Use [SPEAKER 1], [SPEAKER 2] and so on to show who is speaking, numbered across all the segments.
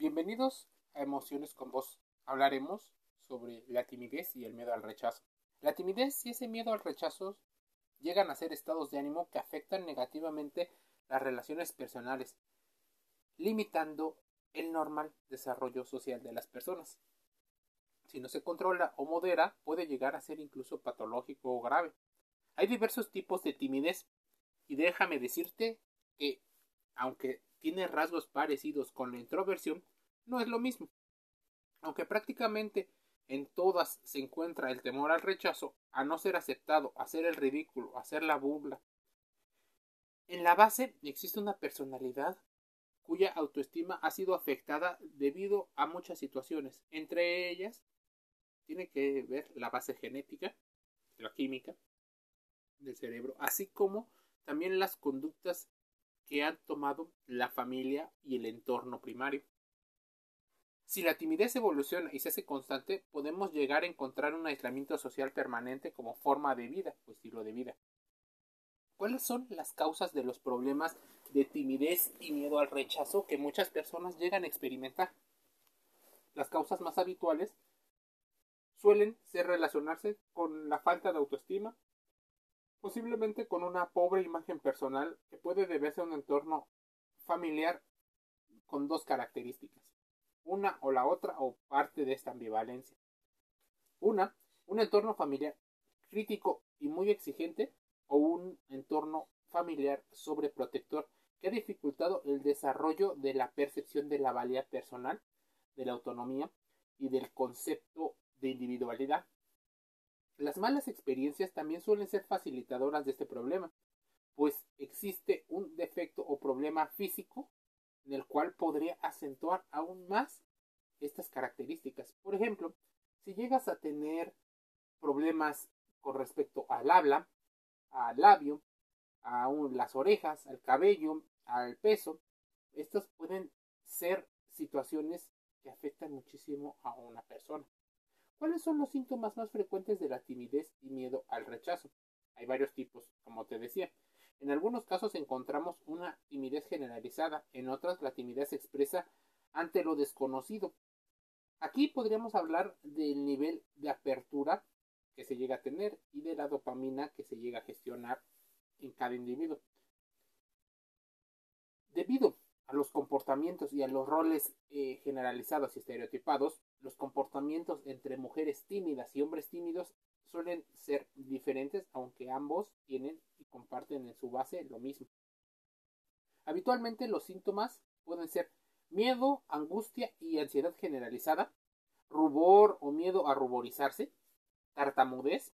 [SPEAKER 1] Bienvenidos a Emociones con Vos. Hablaremos sobre la timidez y el miedo al rechazo. La timidez y ese miedo al rechazo llegan a ser estados de ánimo que afectan negativamente las relaciones personales, limitando el normal desarrollo social de las personas. Si no se controla o modera, puede llegar a ser incluso patológico o grave. Hay diversos tipos de timidez y déjame decirte que, aunque tiene rasgos parecidos con la introversión, no es lo mismo. Aunque prácticamente en todas se encuentra el temor al rechazo, a no ser aceptado, a hacer el ridículo, a hacer la burla. En la base existe una personalidad cuya autoestima ha sido afectada debido a muchas situaciones. Entre ellas, tiene que ver la base genética, la química del cerebro, así como también las conductas que han tomado la familia y el entorno primario. Si la timidez evoluciona y se hace constante, podemos llegar a encontrar un aislamiento social permanente como forma de vida o estilo de vida. ¿Cuáles son las causas de los problemas de timidez y miedo al rechazo que muchas personas llegan a experimentar? Las causas más habituales suelen ser relacionarse con la falta de autoestima, posiblemente con una pobre imagen personal que puede deberse a un entorno familiar con dos características, una o la otra o parte de esta ambivalencia. Una, un entorno familiar crítico y muy exigente o un entorno familiar sobreprotector que ha dificultado el desarrollo de la percepción de la valía personal, de la autonomía y del concepto de individualidad las malas experiencias también suelen ser facilitadoras de este problema, pues existe un defecto o problema físico en el cual podría acentuar aún más estas características. Por ejemplo, si llegas a tener problemas con respecto al habla, al labio, a las orejas, al cabello, al peso, estas pueden ser situaciones que afectan muchísimo a una persona. ¿Cuáles son los síntomas más frecuentes de la timidez y miedo al rechazo? Hay varios tipos, como te decía. En algunos casos encontramos una timidez generalizada, en otras la timidez se expresa ante lo desconocido. Aquí podríamos hablar del nivel de apertura que se llega a tener y de la dopamina que se llega a gestionar en cada individuo. Debido a los comportamientos y a los roles eh, generalizados y estereotipados, los comportamientos entre mujeres tímidas y hombres tímidos suelen ser diferentes, aunque ambos tienen y comparten en su base lo mismo. Habitualmente los síntomas pueden ser miedo, angustia y ansiedad generalizada, rubor o miedo a ruborizarse, tartamudez,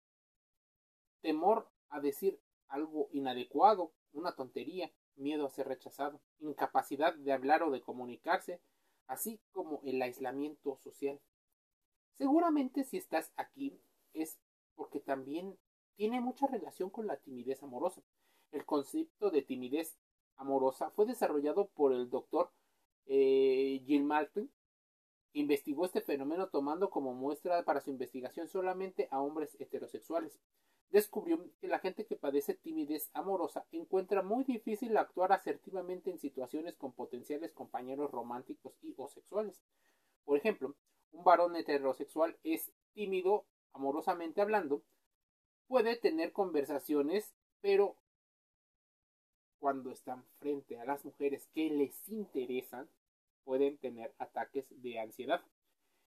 [SPEAKER 1] temor a decir algo inadecuado, una tontería, miedo a ser rechazado, incapacidad de hablar o de comunicarse, así como el aislamiento social. Seguramente si estás aquí es porque también tiene mucha relación con la timidez amorosa. El concepto de timidez amorosa fue desarrollado por el doctor eh, Jill investigó este fenómeno tomando como muestra para su investigación solamente a hombres heterosexuales descubrió que la gente que padece timidez amorosa encuentra muy difícil actuar asertivamente en situaciones con potenciales compañeros románticos y o sexuales. Por ejemplo, un varón heterosexual es tímido amorosamente hablando, puede tener conversaciones, pero cuando están frente a las mujeres que les interesan, pueden tener ataques de ansiedad.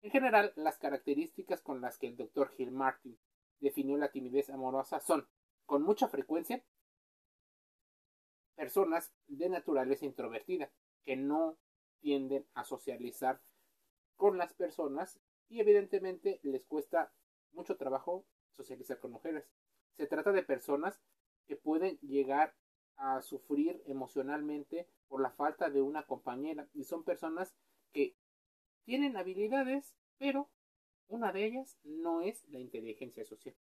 [SPEAKER 1] En general, las características con las que el doctor Gil Martin definió la timidez amorosa son, con mucha frecuencia, personas de naturaleza introvertida, que no tienden a socializar con las personas y evidentemente les cuesta mucho trabajo socializar con mujeres. Se trata de personas que pueden llegar a sufrir emocionalmente por la falta de una compañera y son personas que tienen habilidades pero una de ellas no es la inteligencia social.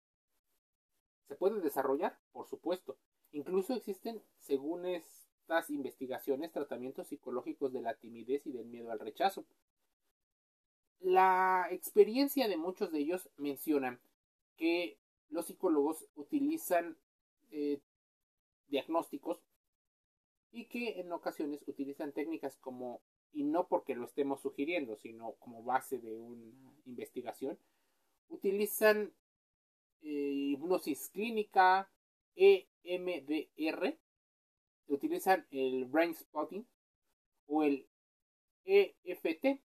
[SPEAKER 1] ¿Se puede desarrollar? Por supuesto. Incluso existen, según estas investigaciones, tratamientos psicológicos de la timidez y del miedo al rechazo. La experiencia de muchos de ellos mencionan que los psicólogos utilizan eh, diagnósticos y que en ocasiones utilizan técnicas como y no porque lo estemos sugiriendo, sino como base de una investigación, utilizan eh, hipnosis clínica, EMDR, utilizan el brain spotting o el EFT,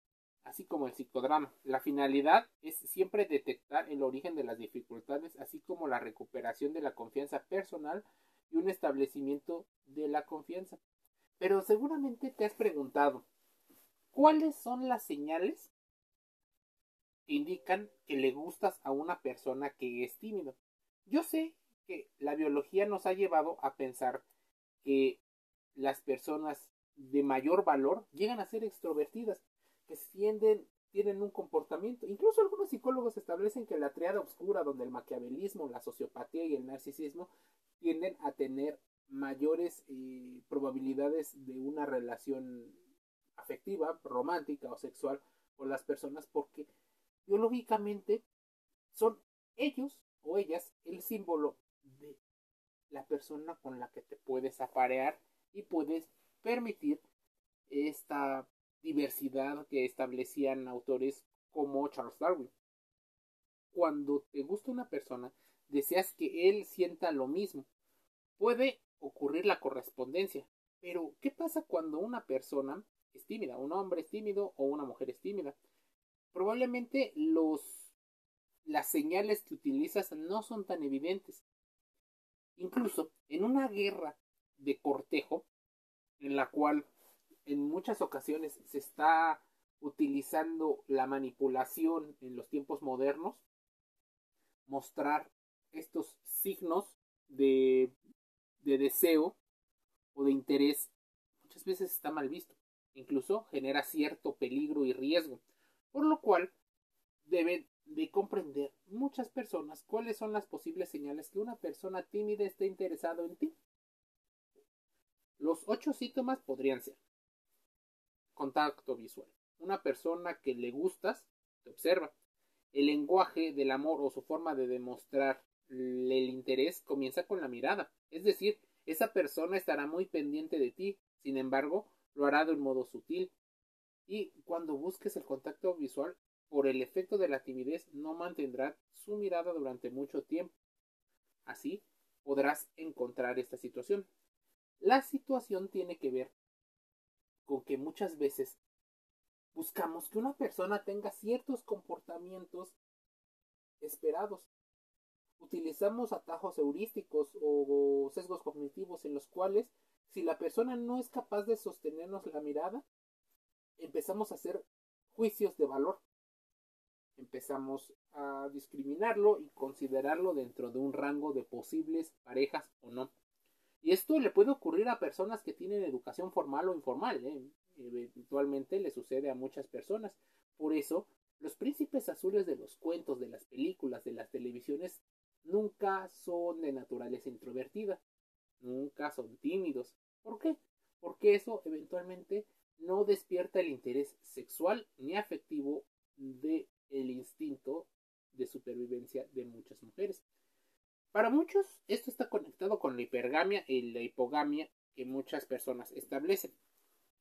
[SPEAKER 1] así como el psicodrama. La finalidad es siempre detectar el origen de las dificultades, así como la recuperación de la confianza personal y un establecimiento de la confianza. Pero seguramente te has preguntado, ¿cuáles son las señales que indican que le gustas a una persona que es tímido? Yo sé que la biología nos ha llevado a pensar que las personas de mayor valor llegan a ser extrovertidas, que tienen un comportamiento. Incluso algunos psicólogos establecen que la triada oscura, donde el maquiavelismo, la sociopatía y el narcisismo tienden a tener mayores eh, probabilidades de una relación afectiva, romántica o sexual con las personas porque biológicamente son ellos o ellas el símbolo de la persona con la que te puedes aparear y puedes permitir esta diversidad que establecían autores como Charles Darwin. Cuando te gusta una persona, deseas que él sienta lo mismo. Puede ocurrir la correspondencia, pero ¿qué pasa cuando una persona Un hombre es tímido o una mujer es tímida. Probablemente los las señales que utilizas no son tan evidentes. Incluso en una guerra de cortejo, en la cual en muchas ocasiones se está utilizando la manipulación en los tiempos modernos, mostrar estos signos de, de deseo o de interés muchas veces está mal visto. Incluso genera cierto peligro y riesgo, por lo cual deben de comprender muchas personas cuáles son las posibles señales que una persona tímida esté interesado en ti. Los ocho síntomas podrían ser contacto visual. Una persona que le gustas te observa. El lenguaje del amor o su forma de demostrar el interés comienza con la mirada. Es decir, esa persona estará muy pendiente de ti, sin embargo, lo hará de un modo sutil. Y cuando busques el contacto visual, por el efecto de la timidez, no mantendrá su mirada durante mucho tiempo. Así podrás encontrar esta situación. La situación tiene que ver con que muchas veces buscamos que una persona tenga ciertos comportamientos esperados. Utilizamos atajos heurísticos o sesgos cognitivos en los cuales si la persona no es capaz de sostenernos la mirada, empezamos a hacer juicios de valor. Empezamos a discriminarlo y considerarlo dentro de un rango de posibles parejas o no. Y esto le puede ocurrir a personas que tienen educación formal o informal. ¿eh? Eventualmente le sucede a muchas personas. Por eso, los príncipes azules de los cuentos, de las películas, de las televisiones, nunca son de naturaleza introvertida. Nunca son tímidos. ¿Por qué? Porque eso eventualmente no despierta el interés sexual ni afectivo del el instinto de supervivencia de muchas mujeres. Para muchos, esto está conectado con la hipergamia y la hipogamia que muchas personas establecen.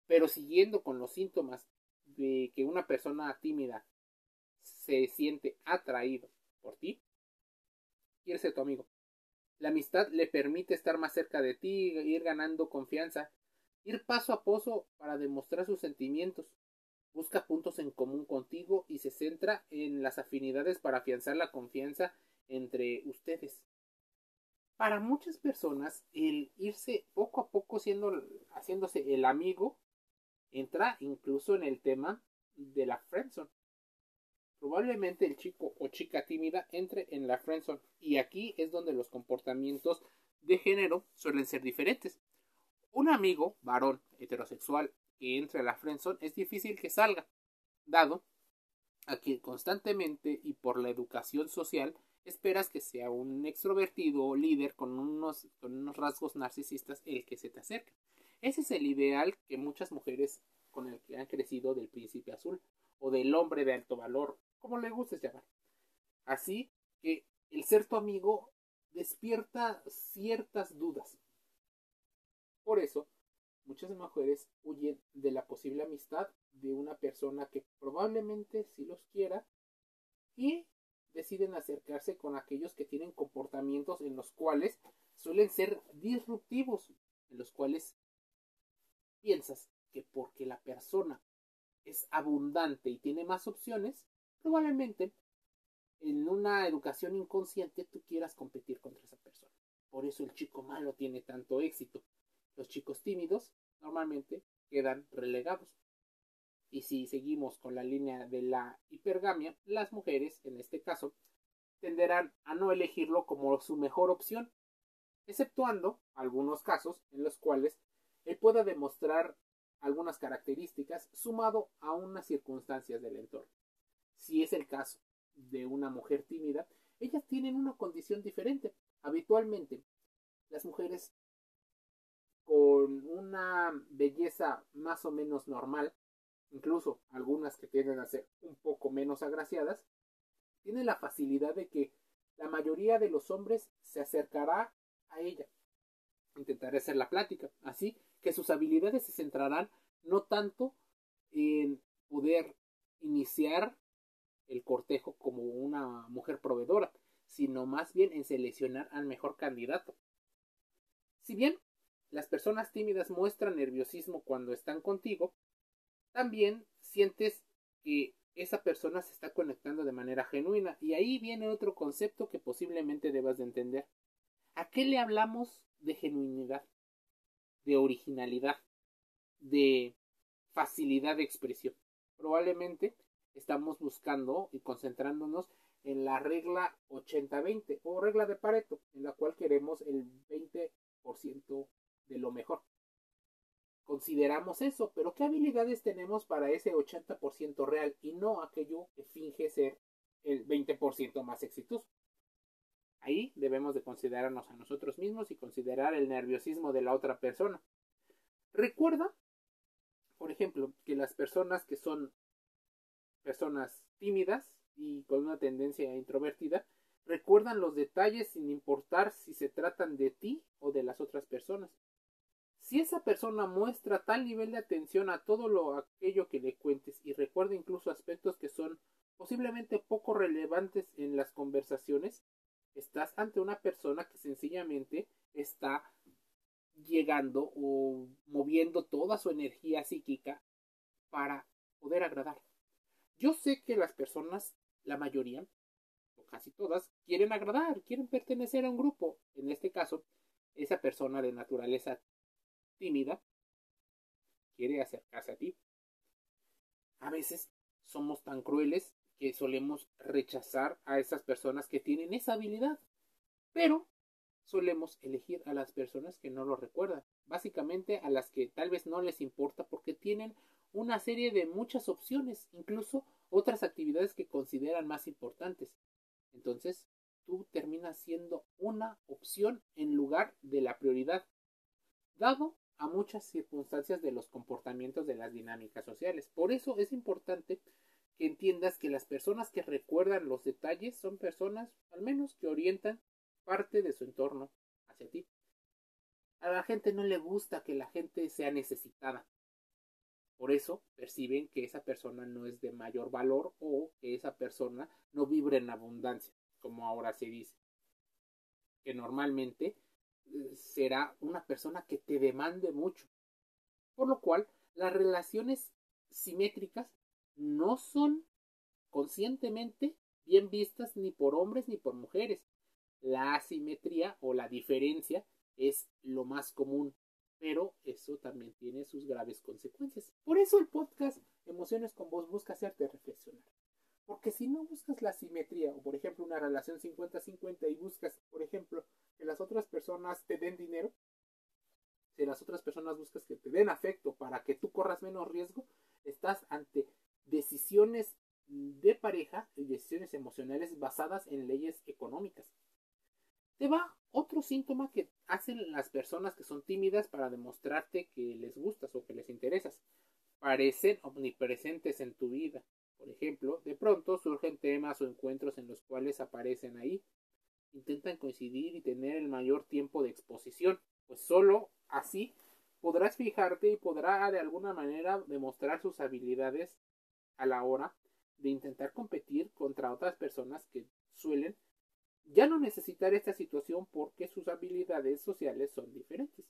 [SPEAKER 1] Pero siguiendo con los síntomas de que una persona tímida se siente atraído por ti, quiere ser tu amigo. La amistad le permite estar más cerca de ti, ir ganando confianza, ir paso a paso para demostrar sus sentimientos. Busca puntos en común contigo y se centra en las afinidades para afianzar la confianza entre ustedes para muchas personas el irse poco a poco siendo, haciéndose el amigo entra incluso en el tema de la friendzone. Probablemente el chico o chica tímida entre en la friendzone y aquí es donde los comportamientos de género suelen ser diferentes. Un amigo varón heterosexual que entre a la friendzone es difícil que salga, dado a que constantemente y por la educación social esperas que sea un extrovertido o líder con unos, con unos rasgos narcisistas el que se te acerque. Ese es el ideal que muchas mujeres con el que han crecido del príncipe azul o del hombre de alto valor, como le gustes llamar. Así que el ser tu amigo despierta ciertas dudas. Por eso, muchas mujeres huyen de la posible amistad de una persona que probablemente sí los quiera y deciden acercarse con aquellos que tienen comportamientos en los cuales suelen ser disruptivos, en los cuales piensas que porque la persona es abundante y tiene más opciones, probablemente en una educación inconsciente tú quieras competir contra esa persona. Por eso el chico malo tiene tanto éxito. Los chicos tímidos normalmente quedan relegados. Y si seguimos con la línea de la hipergamia, las mujeres, en este caso, tenderán a no elegirlo como su mejor opción, exceptuando algunos casos en los cuales él pueda demostrar algunas características sumado a unas circunstancias del entorno. Si es el caso de una mujer tímida, ellas tienen una condición diferente. Habitualmente, las mujeres con una belleza más o menos normal, incluso algunas que tienden a ser un poco menos agraciadas, tienen la facilidad de que la mayoría de los hombres se acercará a ella. Intentaré hacer la plática, así que sus habilidades se centrarán no tanto en poder iniciar el cortejo como una mujer proveedora, sino más bien en seleccionar al mejor candidato. Si bien las personas tímidas muestran nerviosismo cuando están contigo, también sientes que esa persona se está conectando de manera genuina y ahí viene otro concepto que posiblemente debas de entender. ¿A qué le hablamos de genuinidad? de originalidad, de facilidad de expresión. Probablemente estamos buscando y concentrándonos en la regla 80-20 o regla de Pareto, en la cual queremos el 20% de lo mejor. Consideramos eso, pero ¿qué habilidades tenemos para ese 80% real y no aquello que finge ser el 20% más exitoso? Ahí debemos de considerarnos a nosotros mismos y considerar el nerviosismo de la otra persona. Recuerda, por ejemplo, que las personas que son personas tímidas y con una tendencia introvertida, recuerdan los detalles sin importar si se tratan de ti o de las otras personas. Si esa persona muestra tal nivel de atención a todo lo aquello que le cuentes y recuerda incluso aspectos que son posiblemente poco relevantes en las conversaciones, Estás ante una persona que sencillamente está llegando o moviendo toda su energía psíquica para poder agradar. Yo sé que las personas, la mayoría, o casi todas, quieren agradar, quieren pertenecer a un grupo. En este caso, esa persona de naturaleza tímida quiere acercarse a ti. A veces somos tan crueles que solemos rechazar a esas personas que tienen esa habilidad. Pero solemos elegir a las personas que no lo recuerdan. Básicamente a las que tal vez no les importa porque tienen una serie de muchas opciones, incluso otras actividades que consideran más importantes. Entonces, tú terminas siendo una opción en lugar de la prioridad, dado a muchas circunstancias de los comportamientos de las dinámicas sociales. Por eso es importante que entiendas que las personas que recuerdan los detalles son personas, al menos, que orientan parte de su entorno hacia ti. A la gente no le gusta que la gente sea necesitada. Por eso perciben que esa persona no es de mayor valor o que esa persona no vibra en abundancia, como ahora se dice. Que normalmente eh, será una persona que te demande mucho. Por lo cual, las relaciones simétricas no son conscientemente bien vistas ni por hombres ni por mujeres. La asimetría o la diferencia es lo más común, pero eso también tiene sus graves consecuencias. Por eso el podcast Emociones con Vos busca hacerte reflexionar. Porque si no buscas la simetría, o por ejemplo una relación 50-50 y buscas, por ejemplo, que las otras personas te den dinero, si las otras personas buscas que te den afecto para que tú corras menos riesgo, estás ante decisiones de pareja y decisiones emocionales basadas en leyes económicas. Te va otro síntoma que hacen las personas que son tímidas para demostrarte que les gustas o que les interesas. Parecen omnipresentes en tu vida. Por ejemplo, de pronto surgen temas o encuentros en los cuales aparecen ahí. Intentan coincidir y tener el mayor tiempo de exposición, pues solo así podrás fijarte y podrá de alguna manera demostrar sus habilidades a la hora de intentar competir contra otras personas que suelen ya no necesitar esta situación porque sus habilidades sociales son diferentes.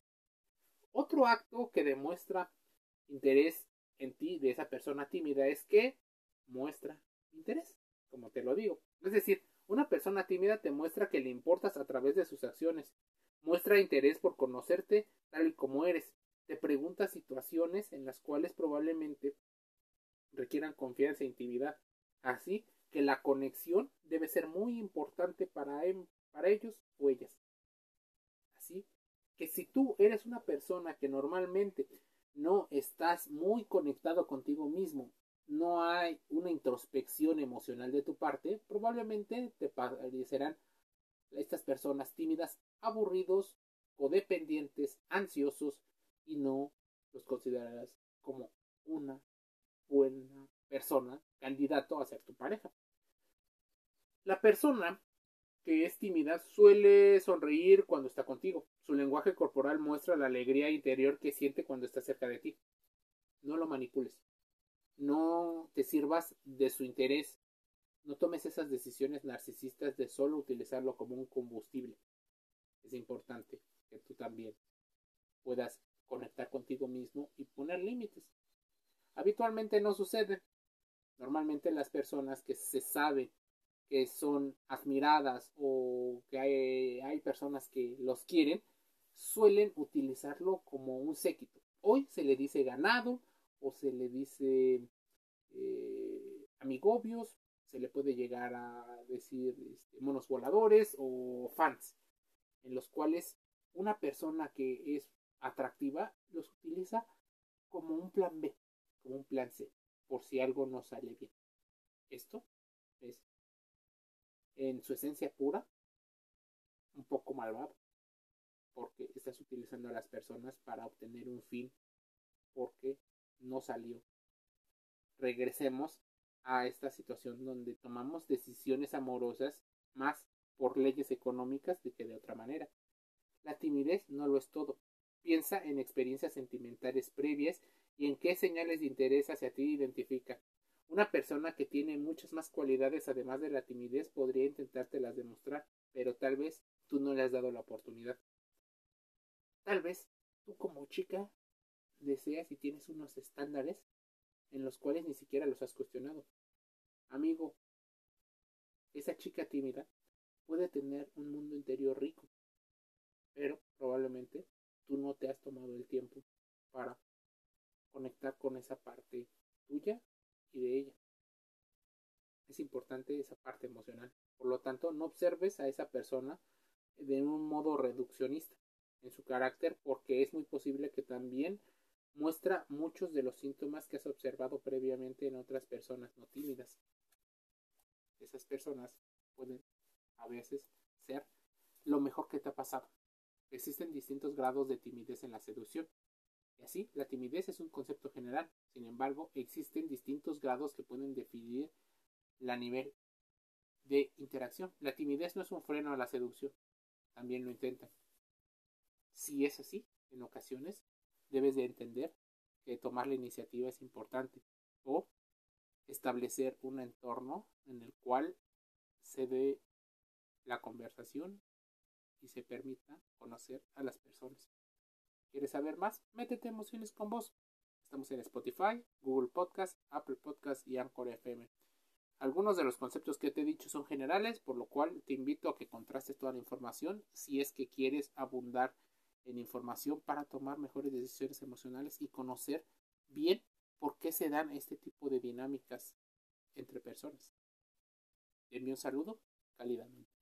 [SPEAKER 1] Otro acto que demuestra interés en ti de esa persona tímida es que muestra interés, como te lo digo. Es decir, una persona tímida te muestra que le importas a través de sus acciones, muestra interés por conocerte tal y como eres, te pregunta situaciones en las cuales probablemente requieran confianza e intimidad. Así que la conexión debe ser muy importante para, em, para ellos o ellas. Así que si tú eres una persona que normalmente no estás muy conectado contigo mismo, no hay una introspección emocional de tu parte, probablemente te parecerán estas personas tímidas, aburridos, codependientes, ansiosos y no los considerarás como una buena persona candidato a ser tu pareja. La persona que es tímida suele sonreír cuando está contigo. Su lenguaje corporal muestra la alegría interior que siente cuando está cerca de ti. No lo manipules. No te sirvas de su interés. No tomes esas decisiones narcisistas de solo utilizarlo como un combustible. Es importante que tú también puedas conectar contigo mismo y poner límites. Habitualmente no sucede. Normalmente las personas que se sabe que son admiradas o que hay, personas que los quieren, suelen utilizarlo como un séquito. Hoy se le dice ganado o se le dice eh, amigobios, se le puede llegar a decir este, monos voladores o fans, en los cuales una persona que es atractiva los utiliza como un plan B, como un plan C, por si algo no sale bien. Esto es en su esencia pura un poco malvado, porque estás utilizando a las personas para obtener un fin porque no salió. Regresemos a esta situación donde tomamos decisiones amorosas más por leyes económicas de que de otra manera. La timidez no lo es todo. Piensa en experiencias sentimentales previas y en qué señales de interés hacia ti identifica. Una persona que tiene muchas más cualidades además de la timidez podría intentártelas demostrar, pero tal vez tú no le has dado la oportunidad. Tal vez tú como chica deseas y tienes unos estándares en los cuales ni siquiera los has cuestionado. Amigo, esa chica tímida puede tener un mundo interior rico, pero probablemente tú no te has tomado el tiempo para conectar con esa parte tuya y de ella. Es importante esa parte emocional. Por lo tanto, no observes a esa persona de un modo reduccionista en su carácter porque es muy posible que también muestra muchos de los síntomas que has observado previamente en otras personas no tímidas. Esas personas pueden a veces ser lo mejor que te ha pasado. Existen distintos grados de timidez en la seducción. Así, la timidez es un concepto general. Sin embargo, existen distintos grados que pueden definir la nivel de interacción. La timidez no es un freno a la seducción. También lo intentan. Si es así, en ocasiones debes de entender que tomar la iniciativa es importante o establecer un entorno en el cual se dé la conversación y se permita conocer a las personas. ¿Quieres saber más? Métete Emociones con Vos. Estamos en Spotify, Google Podcast, Apple Podcast y Anchor FM. Algunos de los conceptos que te he dicho son generales, por lo cual te invito a que contrastes toda la información si es que quieres abundar en información para tomar mejores decisiones emocionales y conocer bien por qué se dan este tipo de dinámicas entre personas. Te envío un saludo cálidamente.